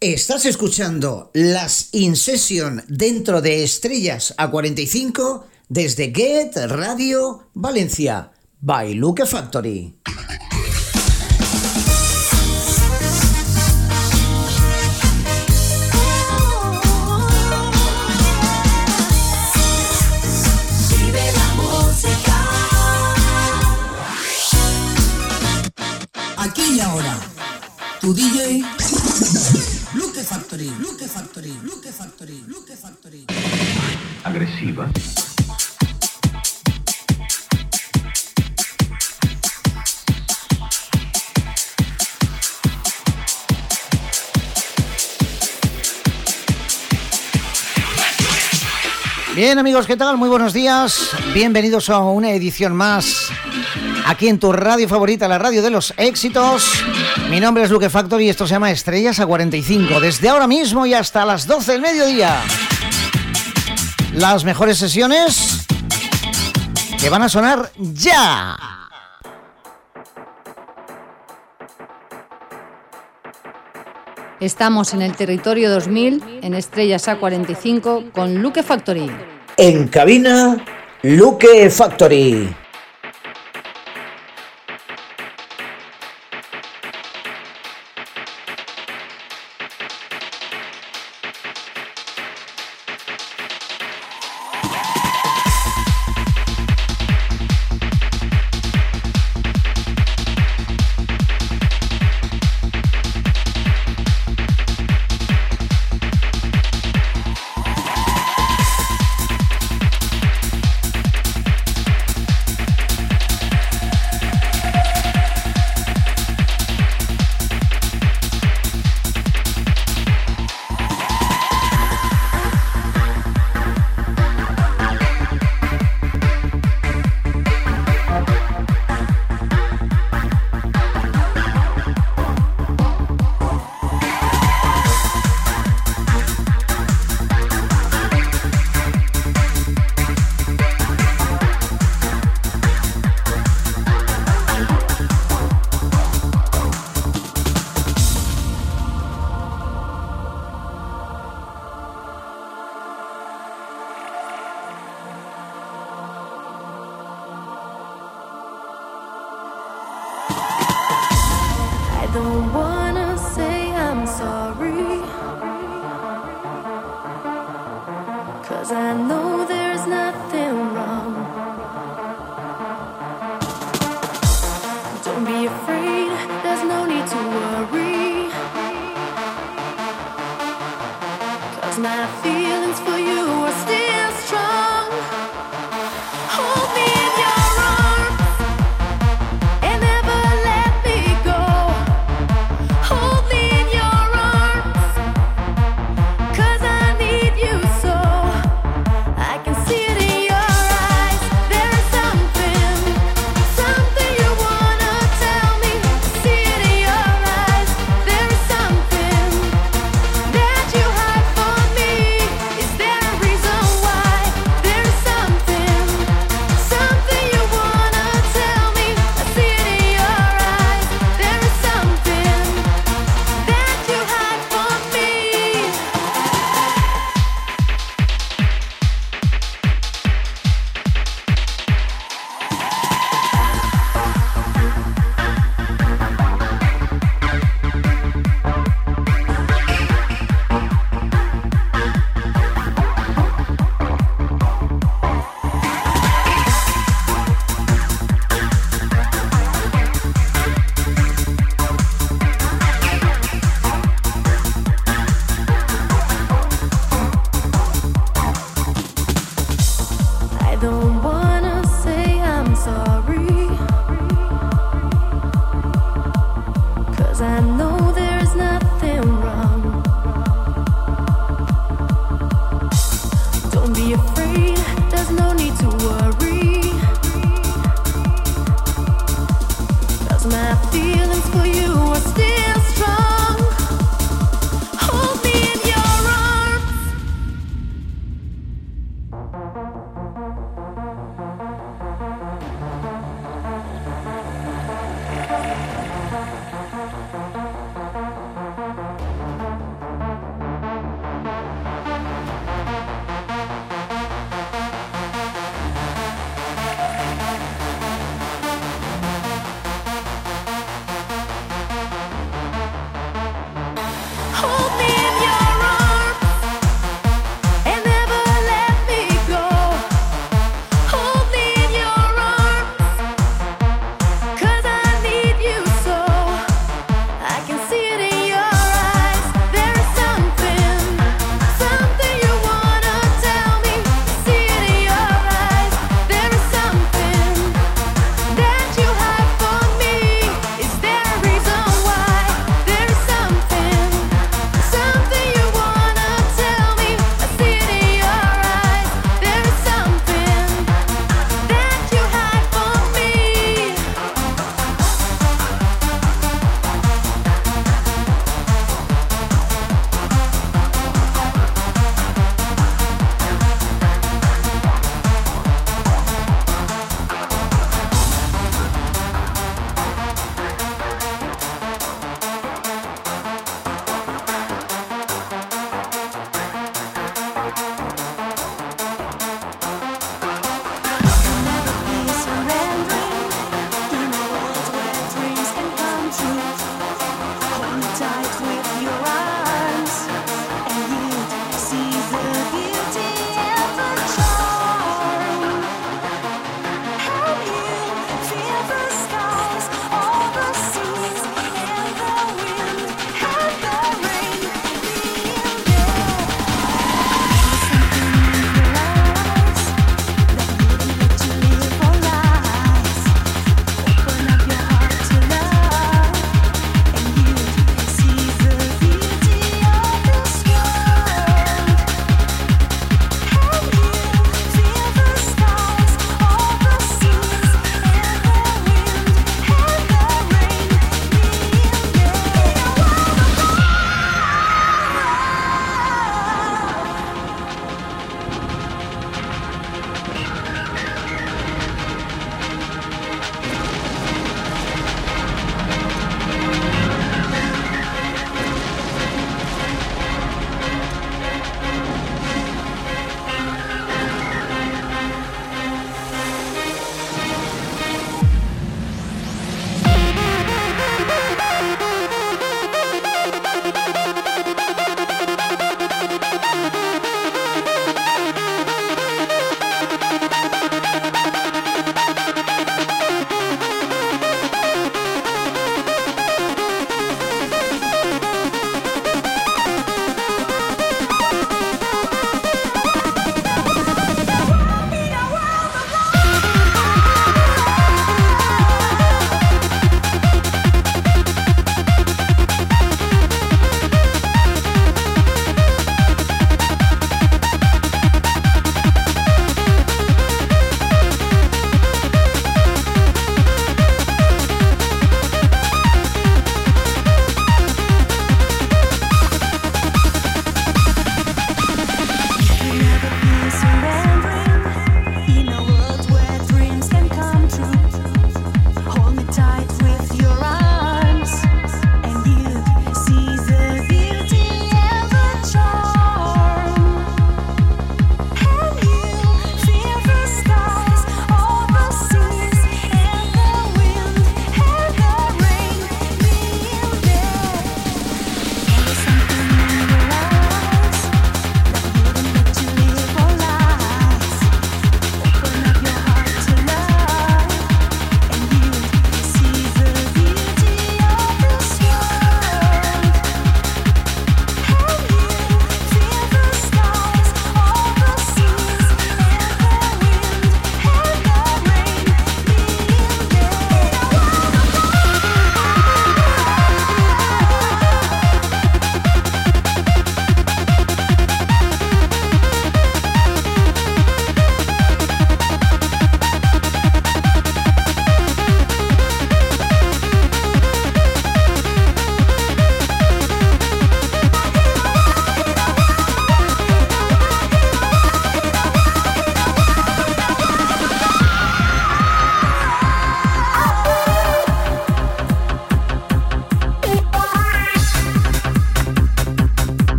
Estás escuchando las In Session dentro de Estrellas a 45 desde Get Radio Valencia by Luke Factory. Aquí y ahora, tu DJ Factory, Luke Factory, Luke Factory. Agresiva. Bien amigos, ¿qué tal? Muy buenos días. Bienvenidos a una edición más aquí en tu radio favorita, la radio de los éxitos. Mi nombre es Luke Factory y esto se llama Estrellas a 45. Desde ahora mismo y hasta las 12 del mediodía. Las mejores sesiones que van a sonar ya. Estamos en el territorio 2000, en Estrellas A45, con Luke Factory. En cabina, Luke Factory.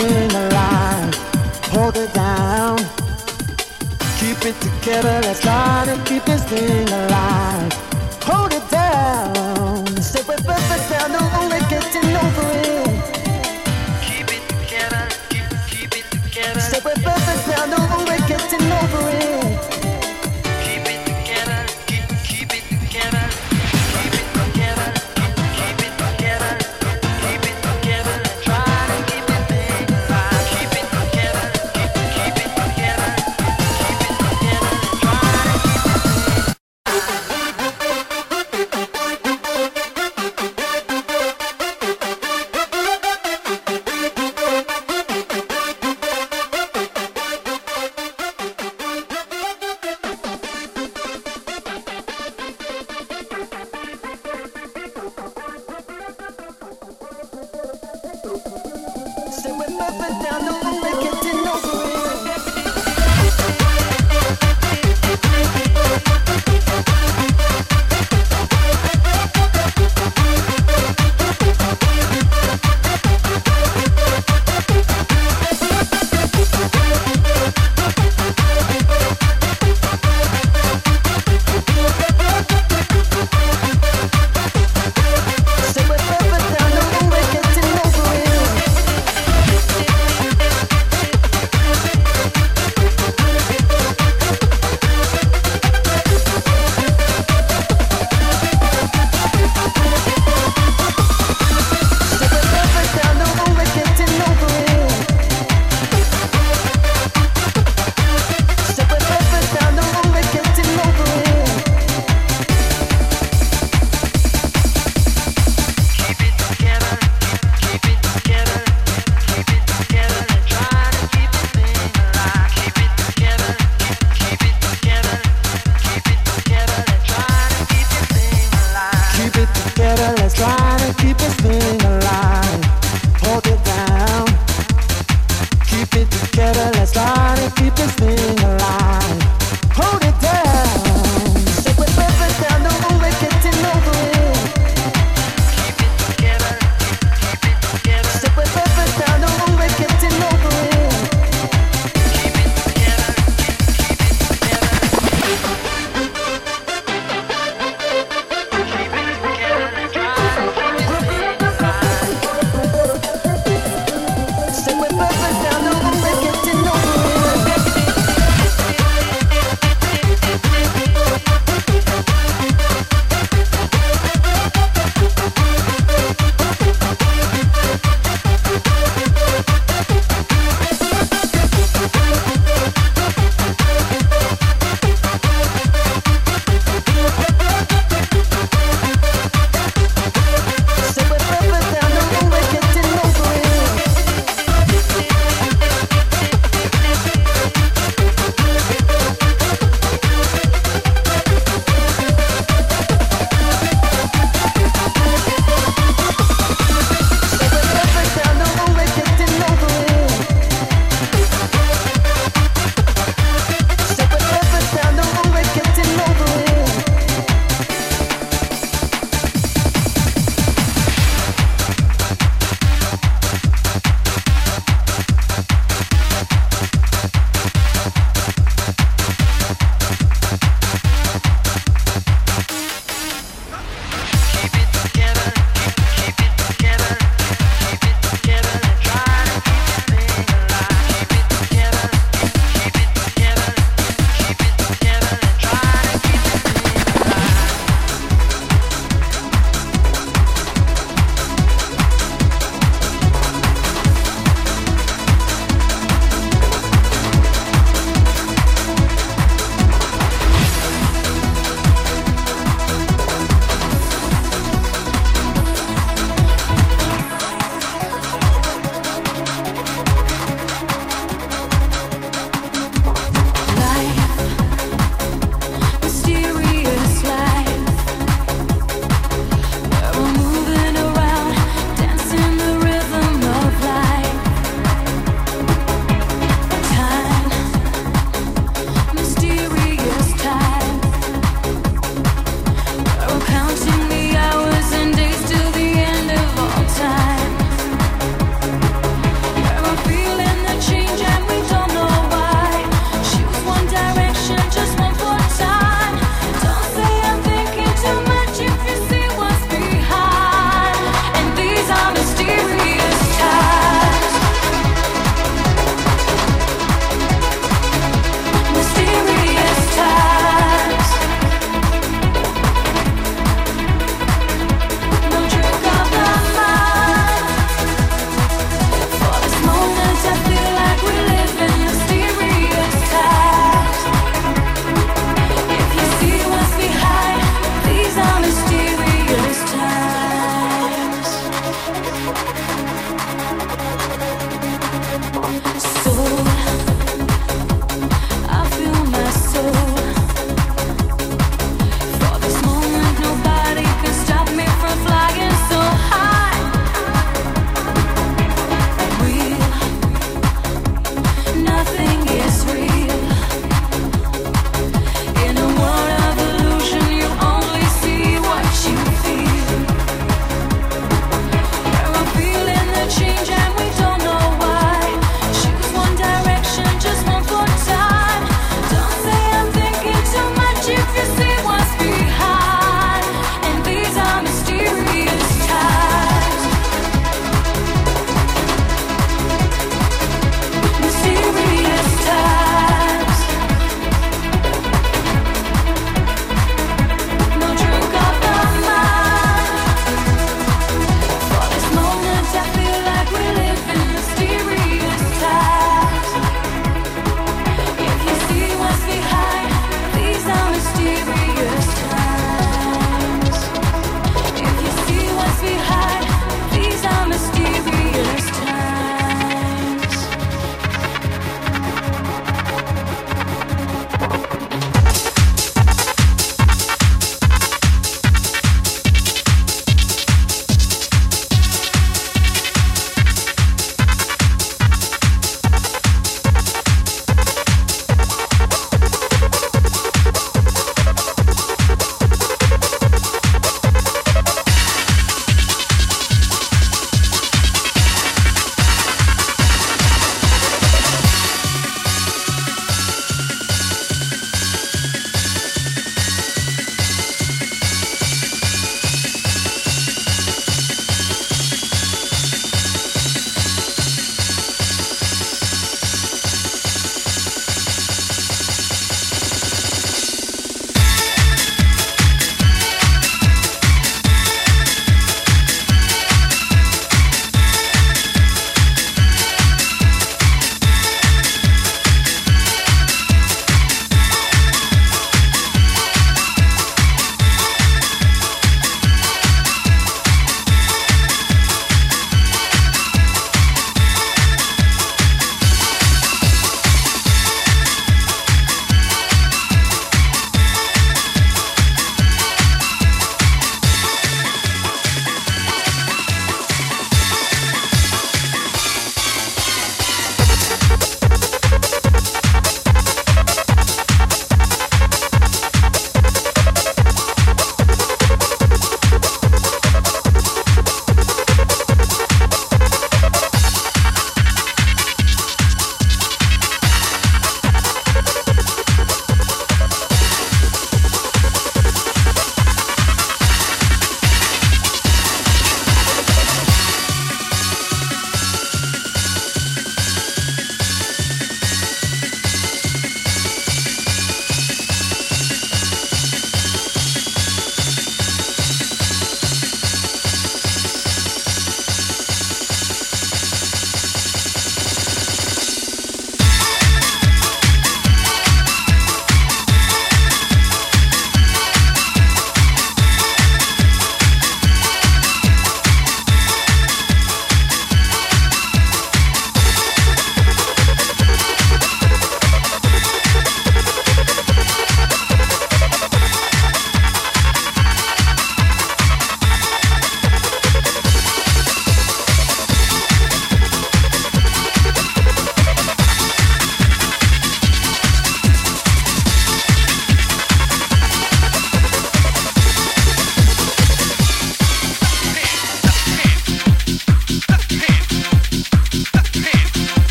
in the. Hold it down. Keep it together, let's try to keep this thing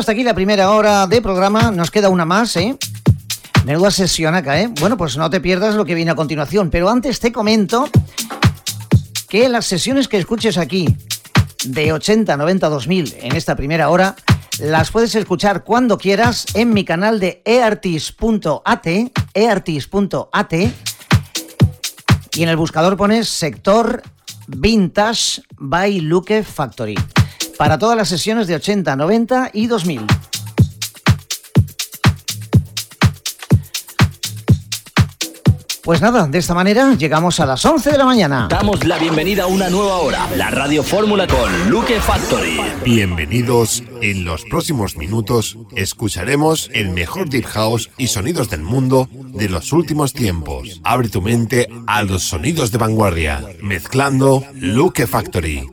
Hasta aquí la primera hora de programa. Nos queda una más, ¿eh? Menuda sesión acá, ¿eh? Bueno, pues no te pierdas lo que viene a continuación. Pero antes te comento que las sesiones que escuches aquí, de 80, 90, 2000, en esta primera hora, las puedes escuchar cuando quieras en mi canal de eartis.at, eartis.at, y en el buscador pones sector Vintage by Luke Factory para todas las sesiones de 80, 90 y 2000. Pues nada, de esta manera llegamos a las 11 de la mañana. Damos la bienvenida a una nueva hora, la Radio Fórmula con Luke Factory. Bienvenidos. En los próximos minutos escucharemos el mejor deep house y sonidos del mundo de los últimos tiempos. Abre tu mente a los sonidos de vanguardia, mezclando Luke Factory.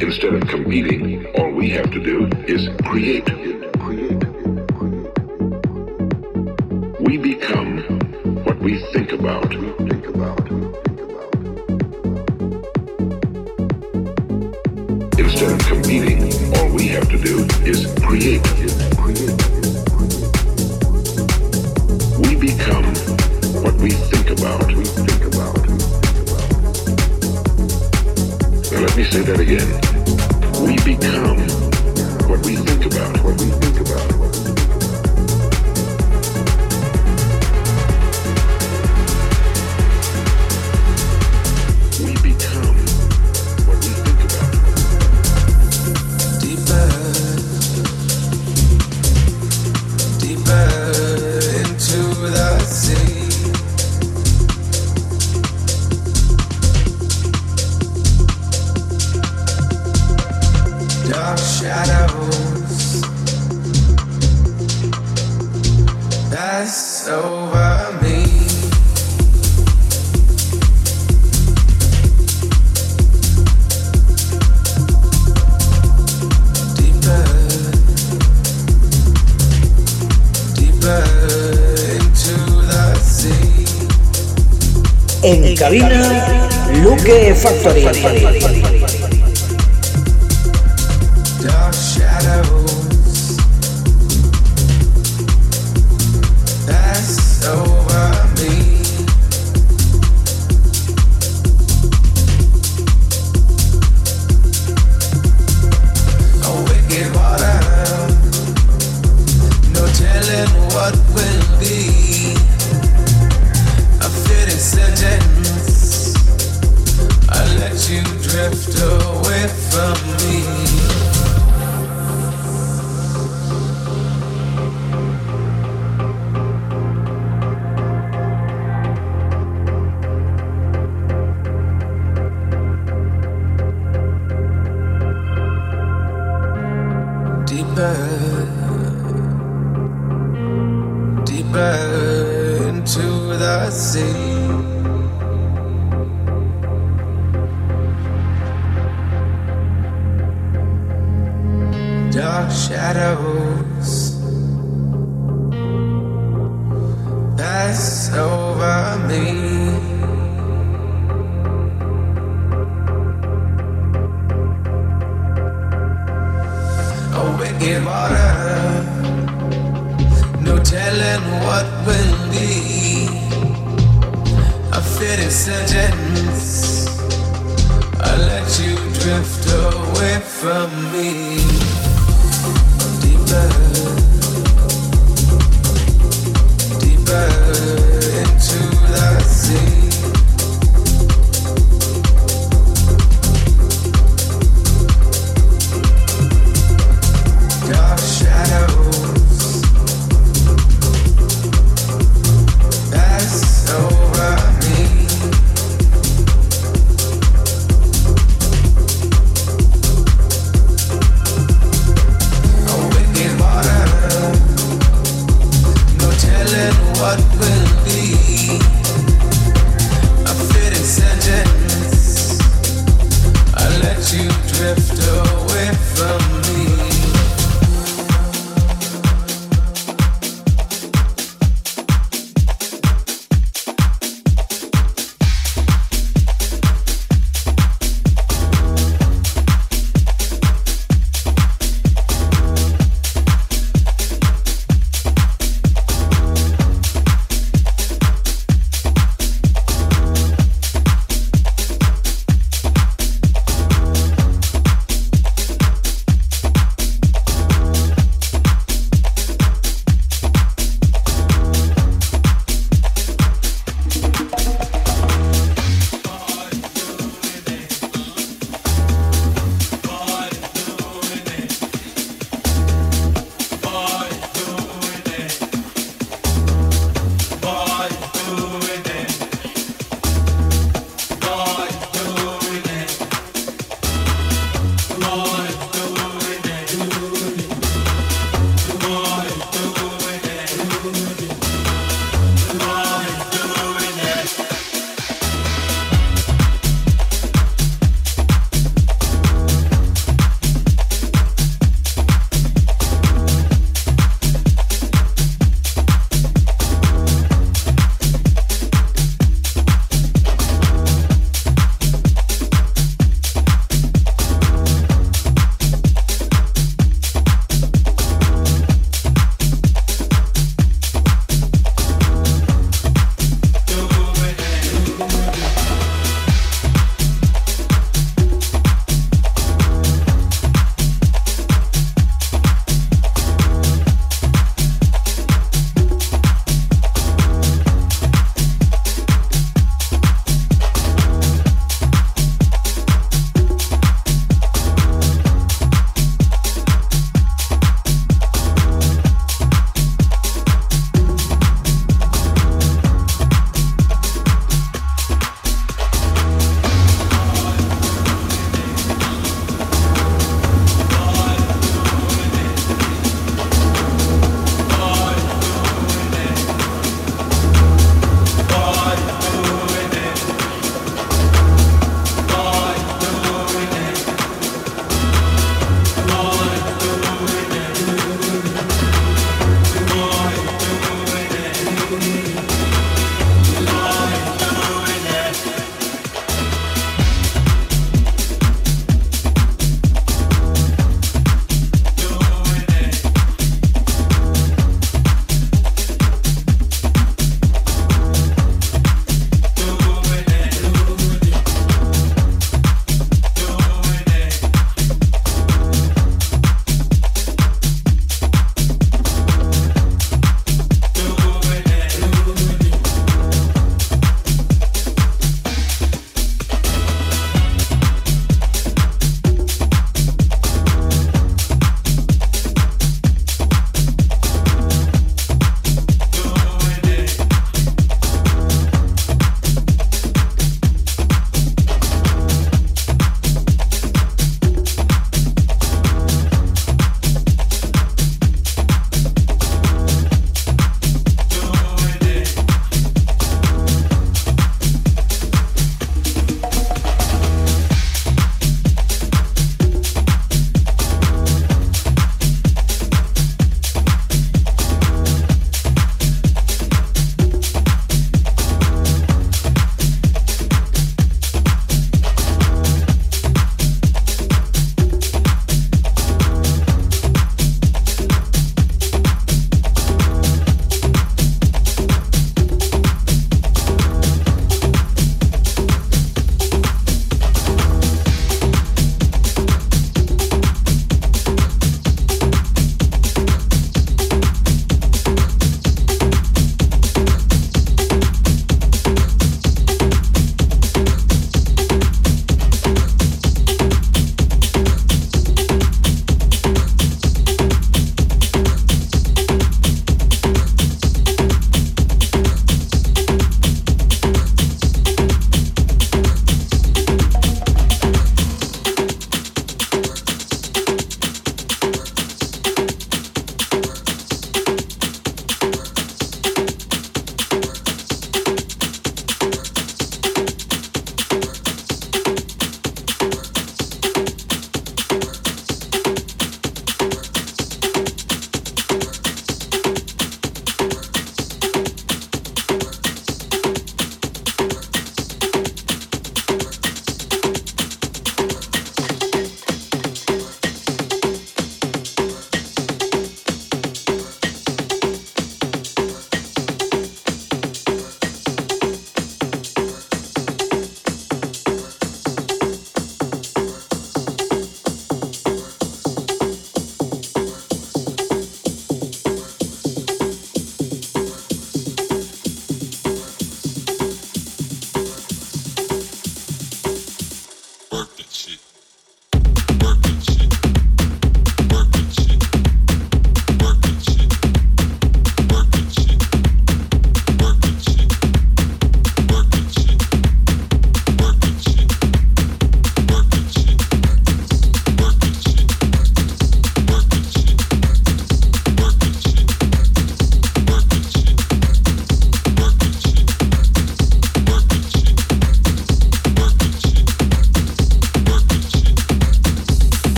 Instead of competing, all we have to do is create. We become what we think about. Instead of competing, all we have to do is create. We become what we think about. Now let me say that again we become what we think about, what we think.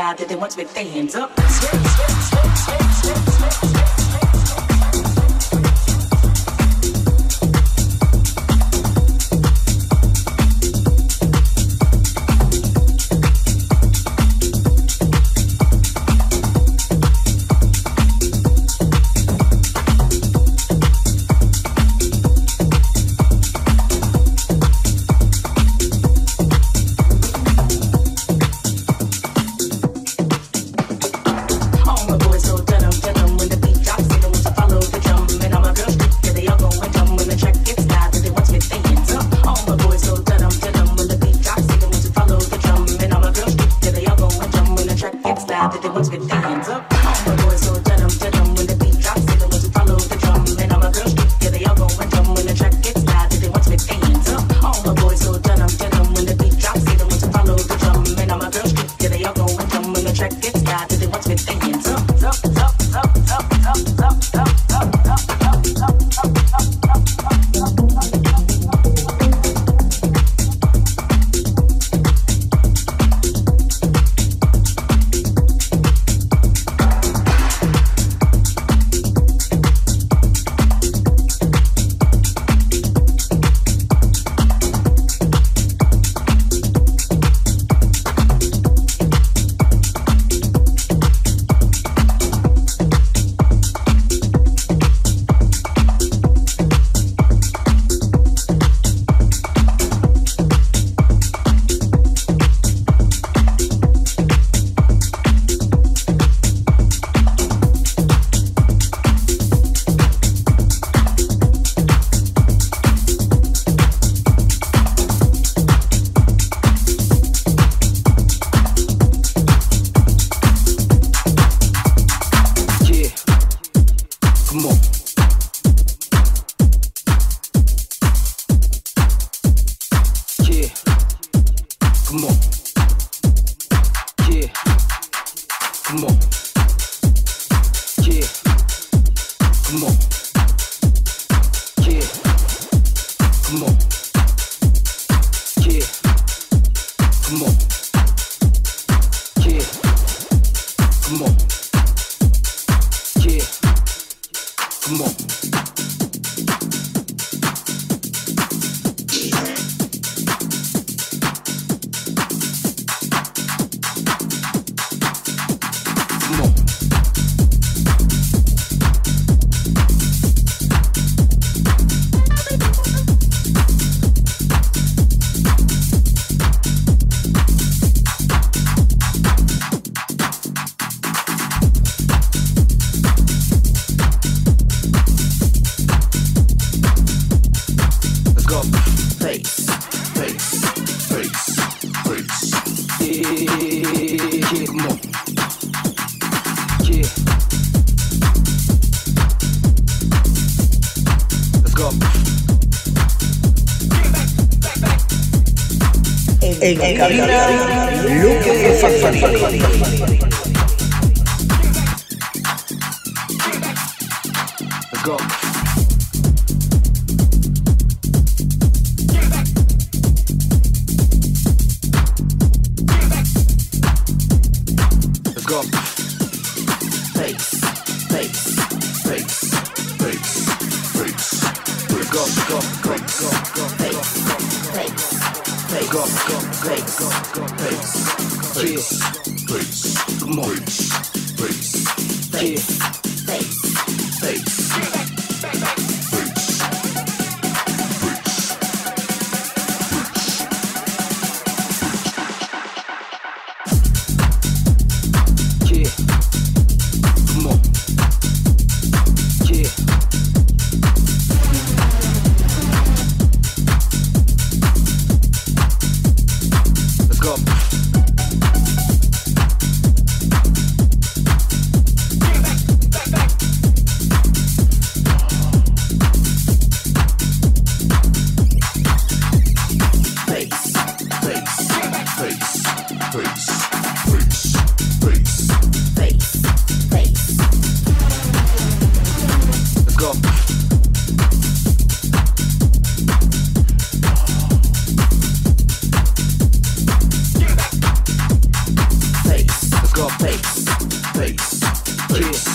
vibe that they want to be their hands up. cabina. got bass, bass, bass.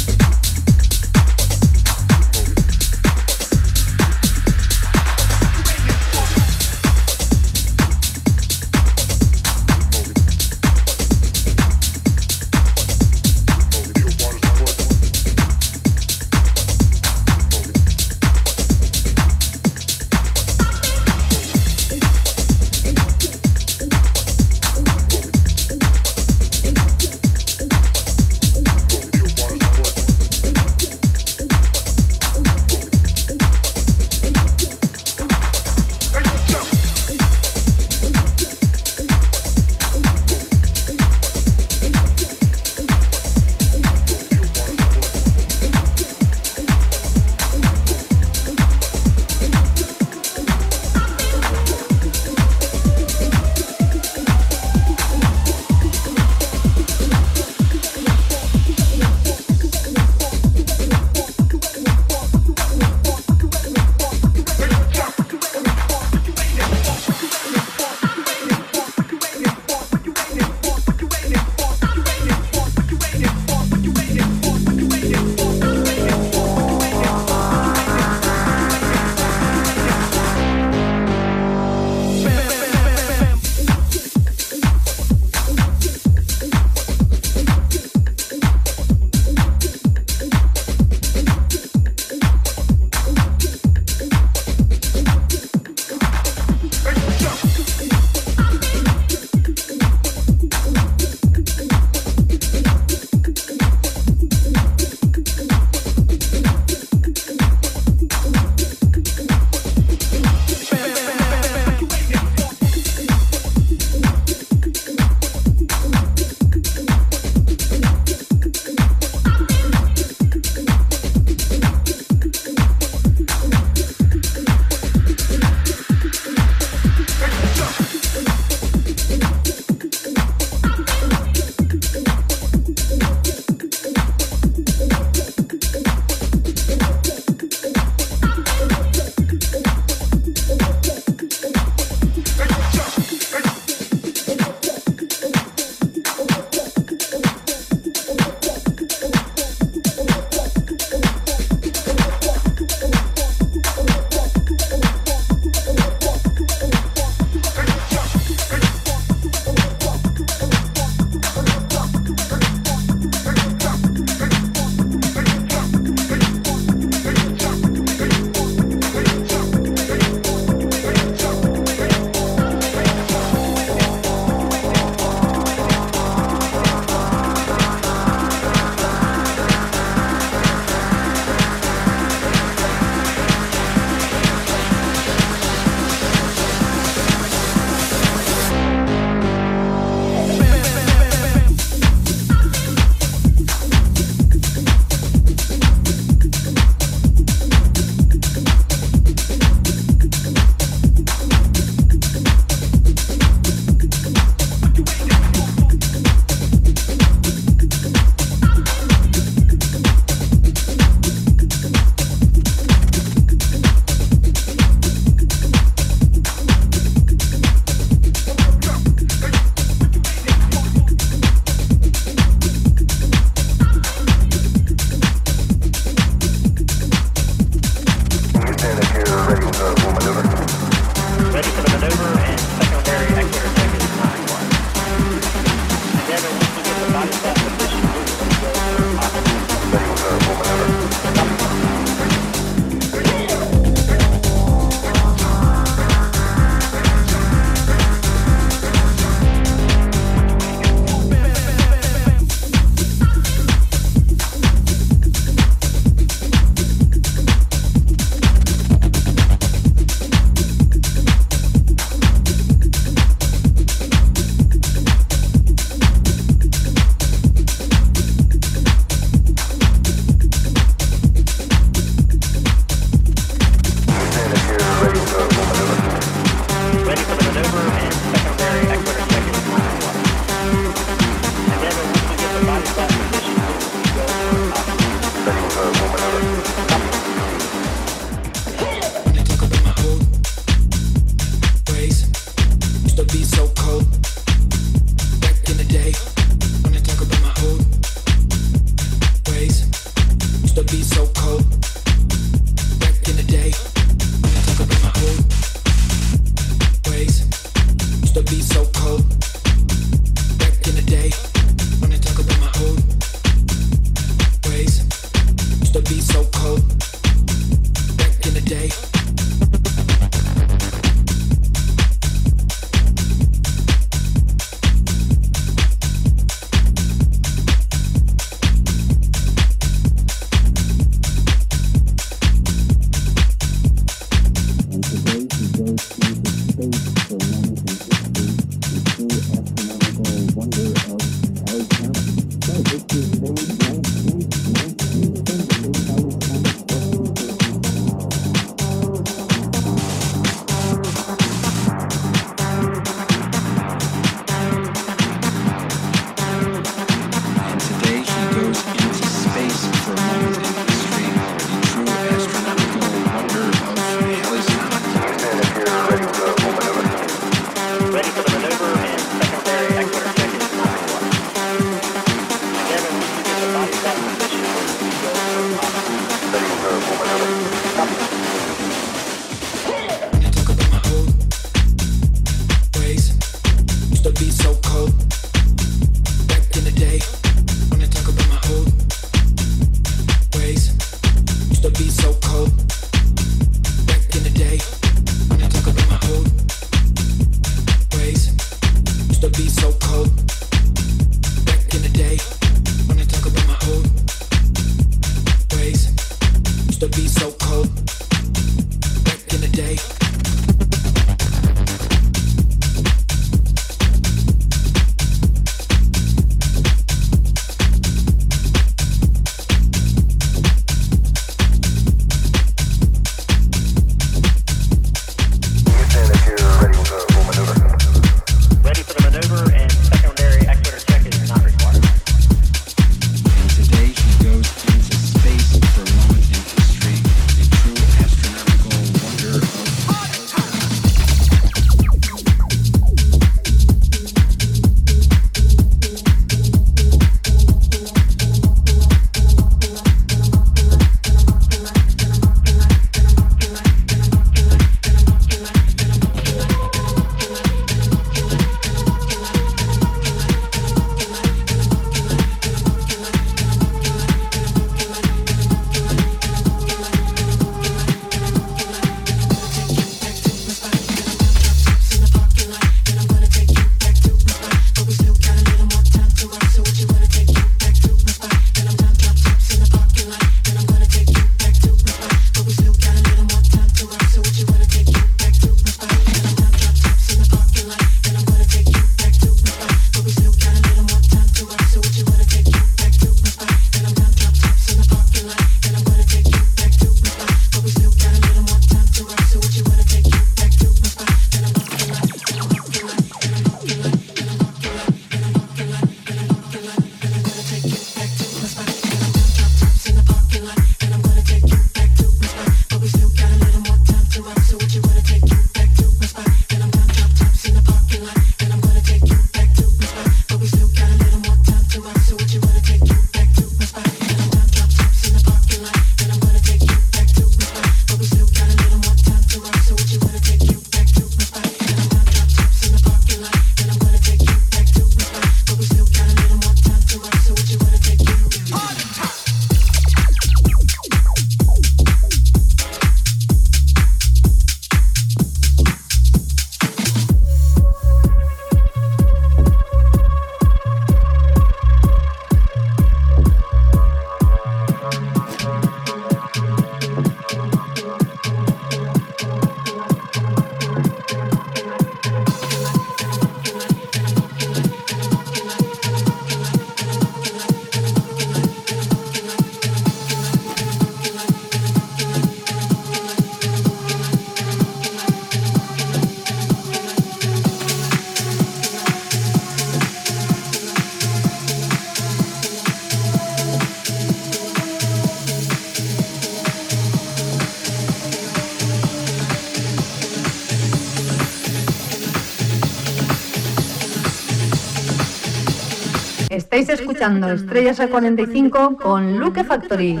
Estrellas a 45 con Luke Factory.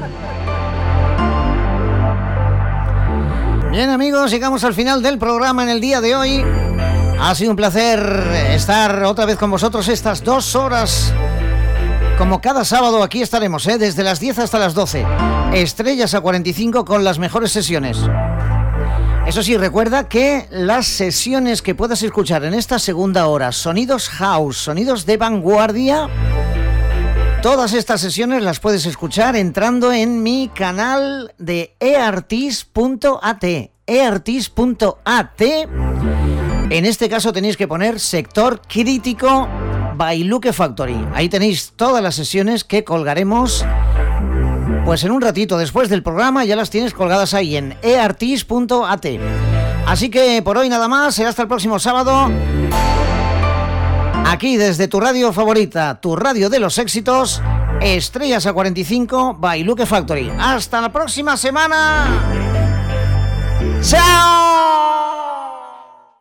Bien amigos, llegamos al final del programa en el día de hoy. Ha sido un placer estar otra vez con vosotros estas dos horas. Como cada sábado aquí estaremos, ¿eh? desde las 10 hasta las 12. Estrellas a 45 con las mejores sesiones. Eso sí, recuerda que las sesiones que puedas escuchar en esta segunda hora, sonidos house, sonidos de vanguardia, todas estas sesiones las puedes escuchar entrando en mi canal de eartis.at. eartis.at. En este caso tenéis que poner sector crítico by Factory. Ahí tenéis todas las sesiones que colgaremos pues en un ratito después del programa ya las tienes colgadas ahí en eartis.at. Así que por hoy nada más, será hasta el próximo sábado. Aquí desde tu radio favorita, tu radio de los éxitos, Estrellas a 45 by Luke Factory. Hasta la próxima semana. ¡Chao!